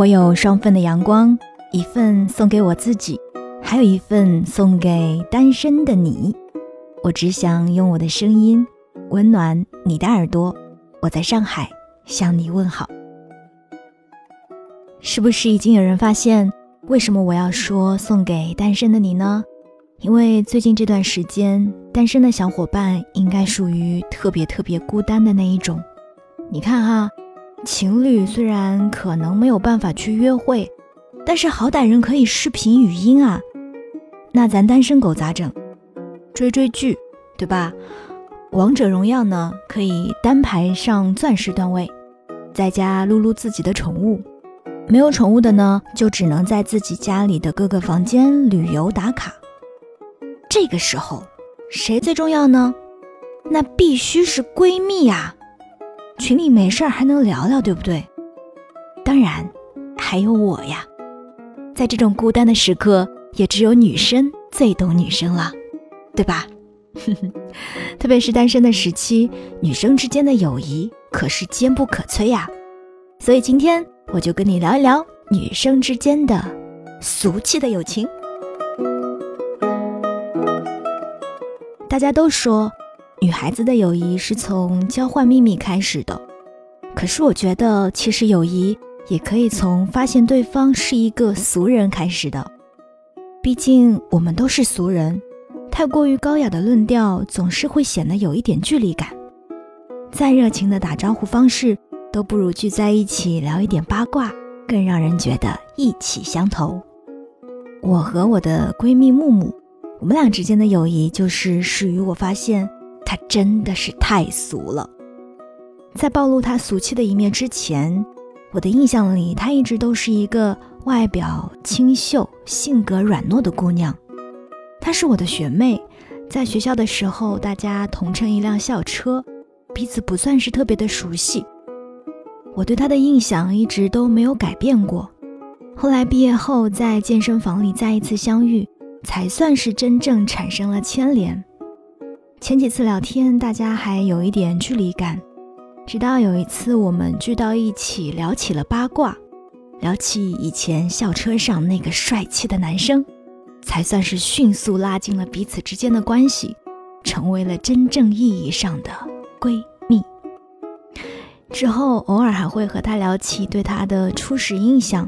我有双份的阳光，一份送给我自己，还有一份送给单身的你。我只想用我的声音温暖你的耳朵。我在上海向你问好。是不是已经有人发现，为什么我要说送给单身的你呢？因为最近这段时间，单身的小伙伴应该属于特别特别孤单的那一种。你看哈，情侣虽然可能没有办法去约会，但是好歹人可以视频语音啊。那咱单身狗咋整？追追剧，对吧？王者荣耀呢，可以单排上钻石段位，在家撸撸自己的宠物。没有宠物的呢，就只能在自己家里的各个房间旅游打卡。这个时候，谁最重要呢？那必须是闺蜜呀！群里没事儿还能聊聊，对不对？当然，还有我呀。在这种孤单的时刻，也只有女生最懂女生了，对吧？特别是单身的时期，女生之间的友谊可是坚不可摧呀。所以今天我就跟你聊一聊女生之间的俗气的友情。大家都说，女孩子的友谊是从交换秘密开始的。可是我觉得，其实友谊也可以从发现对方是一个俗人开始的。毕竟我们都是俗人，太过于高雅的论调总是会显得有一点距离感。再热情的打招呼方式，都不如聚在一起聊一点八卦，更让人觉得意气相投。我和我的闺蜜木木。我们俩之间的友谊，就是始于我发现他真的是太俗了。在暴露他俗气的一面之前，我的印象里，她一直都是一个外表清秀、性格软糯的姑娘。她是我的学妹，在学校的时候，大家同乘一辆校车，彼此不算是特别的熟悉。我对她的印象一直都没有改变过。后来毕业后，在健身房里再一次相遇。才算是真正产生了牵连。前几次聊天，大家还有一点距离感，直到有一次我们聚到一起聊起了八卦，聊起以前校车上那个帅气的男生，才算是迅速拉近了彼此之间的关系，成为了真正意义上的闺蜜。之后偶尔还会和他聊起对他的初始印象，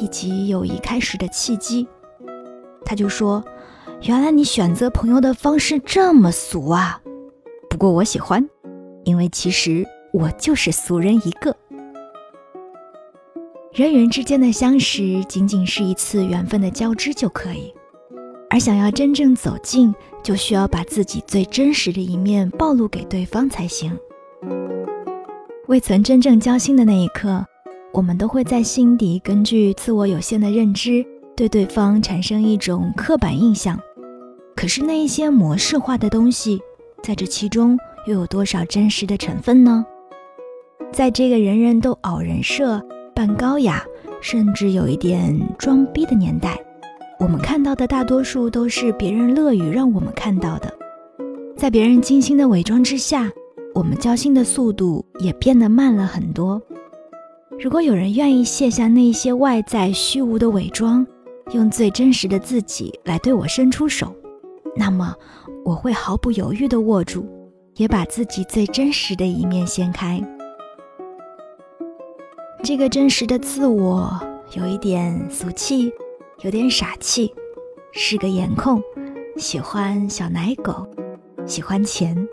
以及友谊开始的契机。他就说：“原来你选择朋友的方式这么俗啊！不过我喜欢，因为其实我就是俗人一个。人与人之间的相识，仅仅是一次缘分的交织就可以，而想要真正走近，就需要把自己最真实的一面暴露给对方才行。未曾真正交心的那一刻，我们都会在心底根据自我有限的认知。”对对方产生一种刻板印象，可是那一些模式化的东西，在这其中又有多少真实的成分呢？在这个人人都傲人设、扮高雅，甚至有一点装逼的年代，我们看到的大多数都是别人乐于让我们看到的。在别人精心的伪装之下，我们交心的速度也变得慢了很多。如果有人愿意卸下那些外在虚无的伪装，用最真实的自己来对我伸出手，那么我会毫不犹豫地握住，也把自己最真实的一面掀开。这个真实的自我有一点俗气，有点傻气，是个颜控，喜欢小奶狗，喜欢钱。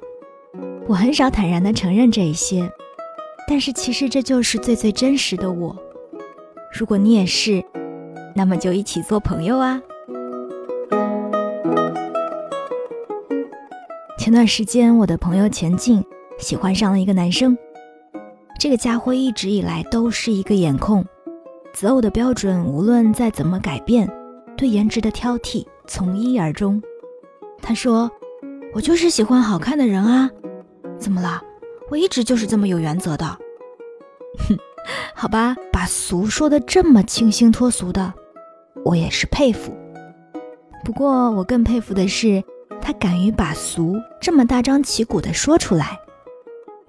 我很少坦然地承认这一些，但是其实这就是最最真实的我。如果你也是。那么就一起做朋友啊！前段时间，我的朋友钱静喜欢上了一个男生，这个家伙一直以来都是一个颜控，择偶的标准无论再怎么改变，对颜值的挑剔从一而终。他说：“我就是喜欢好看的人啊，怎么了？我一直就是这么有原则的。”哼，好吧，把俗说的这么清新脱俗的。我也是佩服，不过我更佩服的是他敢于把俗这么大张旗鼓的说出来。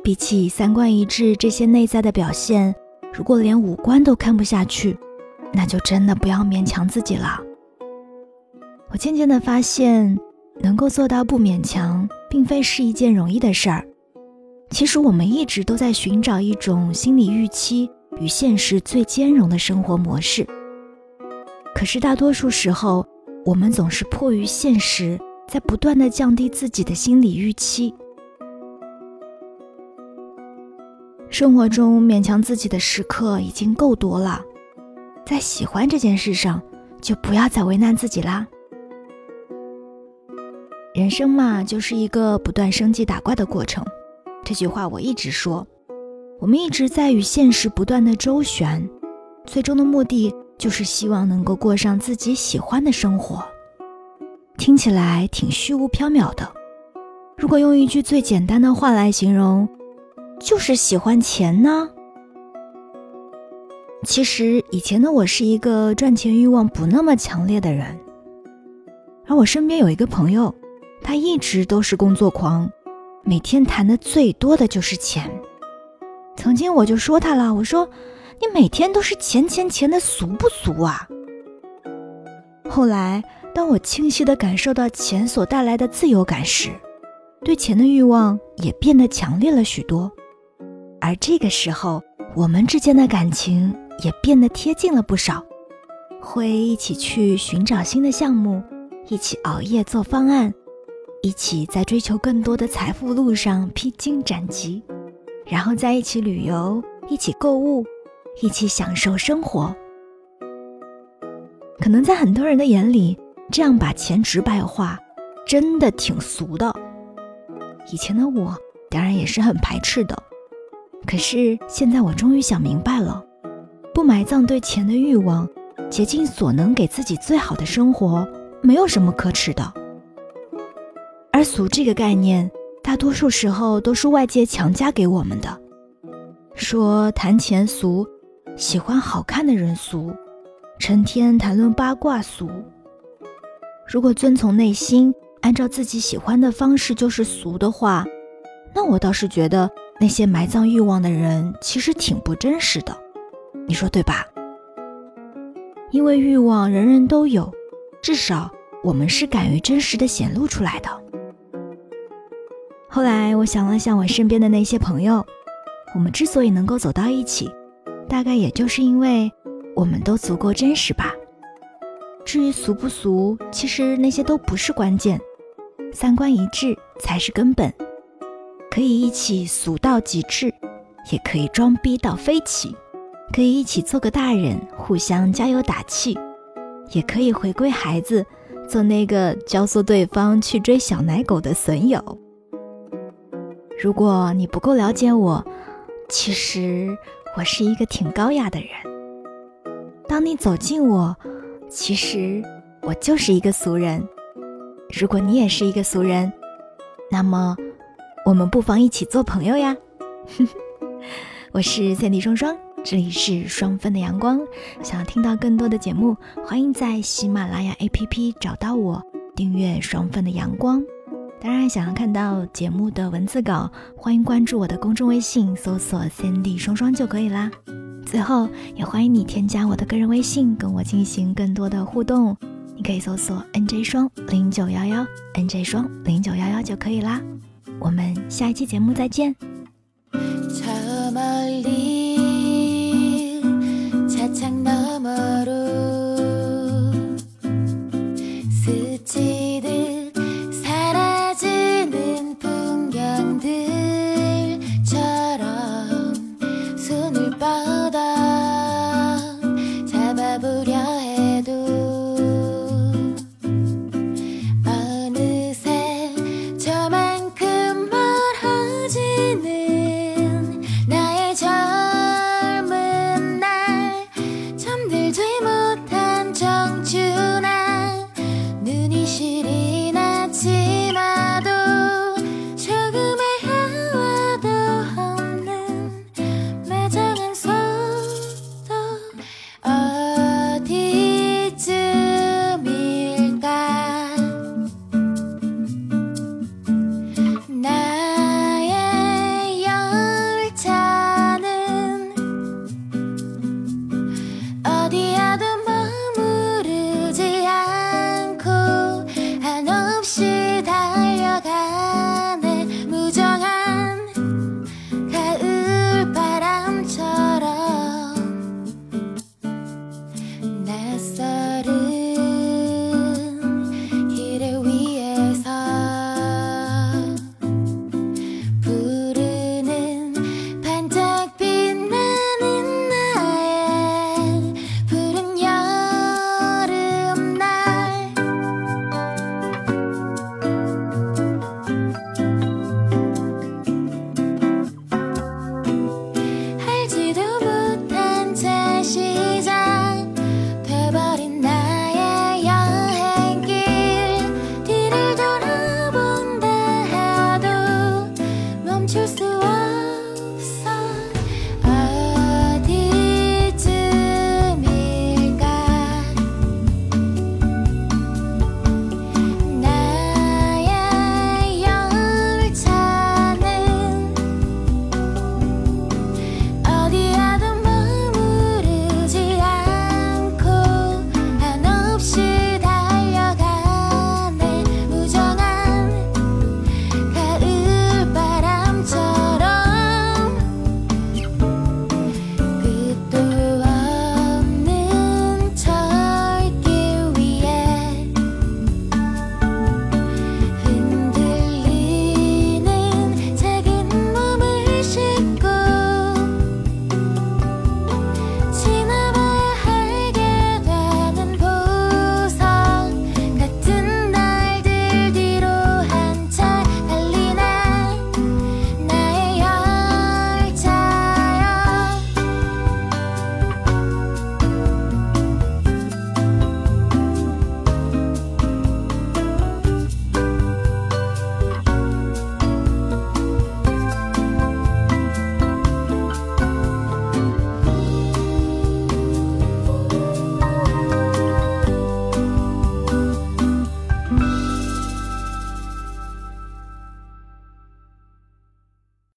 比起三观一致这些内在的表现，如果连五官都看不下去，那就真的不要勉强自己了。我渐渐的发现，能够做到不勉强，并非是一件容易的事儿。其实我们一直都在寻找一种心理预期与现实最兼容的生活模式。可是大多数时候，我们总是迫于现实，在不断的降低自己的心理预期。生活中勉强自己的时刻已经够多了，在喜欢这件事上，就不要再为难自己啦。人生嘛，就是一个不断升级打怪的过程。这句话我一直说，我们一直在与现实不断的周旋，最终的目的就是希望能够过上自己喜欢的生活。听起来挺虚无缥缈的，如果用一句最简单的话来形容。就是喜欢钱呢。其实以前的我是一个赚钱欲望不那么强烈的人，而我身边有一个朋友，他一直都是工作狂，每天谈的最多的就是钱。曾经我就说他了，我说你每天都是钱钱钱的，俗不俗啊？后来当我清晰的感受到钱所带来的自由感时，对钱的欲望也变得强烈了许多。而这个时候，我们之间的感情也变得贴近了不少，会一起去寻找新的项目，一起熬夜做方案，一起在追求更多的财富路上披荆斩棘，然后在一起旅游，一起购物，一起享受生活。可能在很多人的眼里，这样把钱直白化，真的挺俗的。以前的我，当然也是很排斥的。可是现在我终于想明白了，不埋葬对钱的欲望，竭尽所能给自己最好的生活，没有什么可耻的。而俗这个概念，大多数时候都是外界强加给我们的，说谈钱俗，喜欢好看的人俗，成天谈论八卦俗。如果遵从内心，按照自己喜欢的方式就是俗的话，那我倒是觉得。那些埋葬欲望的人，其实挺不真实的，你说对吧？因为欲望人人都有，至少我们是敢于真实的显露出来的。后来我想了想，我身边的那些朋友，我们之所以能够走到一起，大概也就是因为我们都足够真实吧。至于俗不俗，其实那些都不是关键，三观一致才是根本。可以一起俗到极致，也可以装逼到飞起；可以一起做个大人，互相加油打气；也可以回归孩子，做那个教唆对方去追小奶狗的损友。如果你不够了解我，其实我是一个挺高雅的人。当你走近我，其实我就是一个俗人。如果你也是一个俗人，那么。我们不妨一起做朋友呀！我是三 D 双双，这里是双份的阳光。想要听到更多的节目，欢迎在喜马拉雅 APP 找到我，订阅双份的阳光。当然，想要看到节目的文字稿，欢迎关注我的公众微信，搜索三 D 双双就可以啦。最后，也欢迎你添加我的个人微信，跟我进行更多的互动。你可以搜索 “nj 双零九幺幺 nj 双零九幺幺”就可以啦。我们下一期节目再见。茶茶里，茶茶那么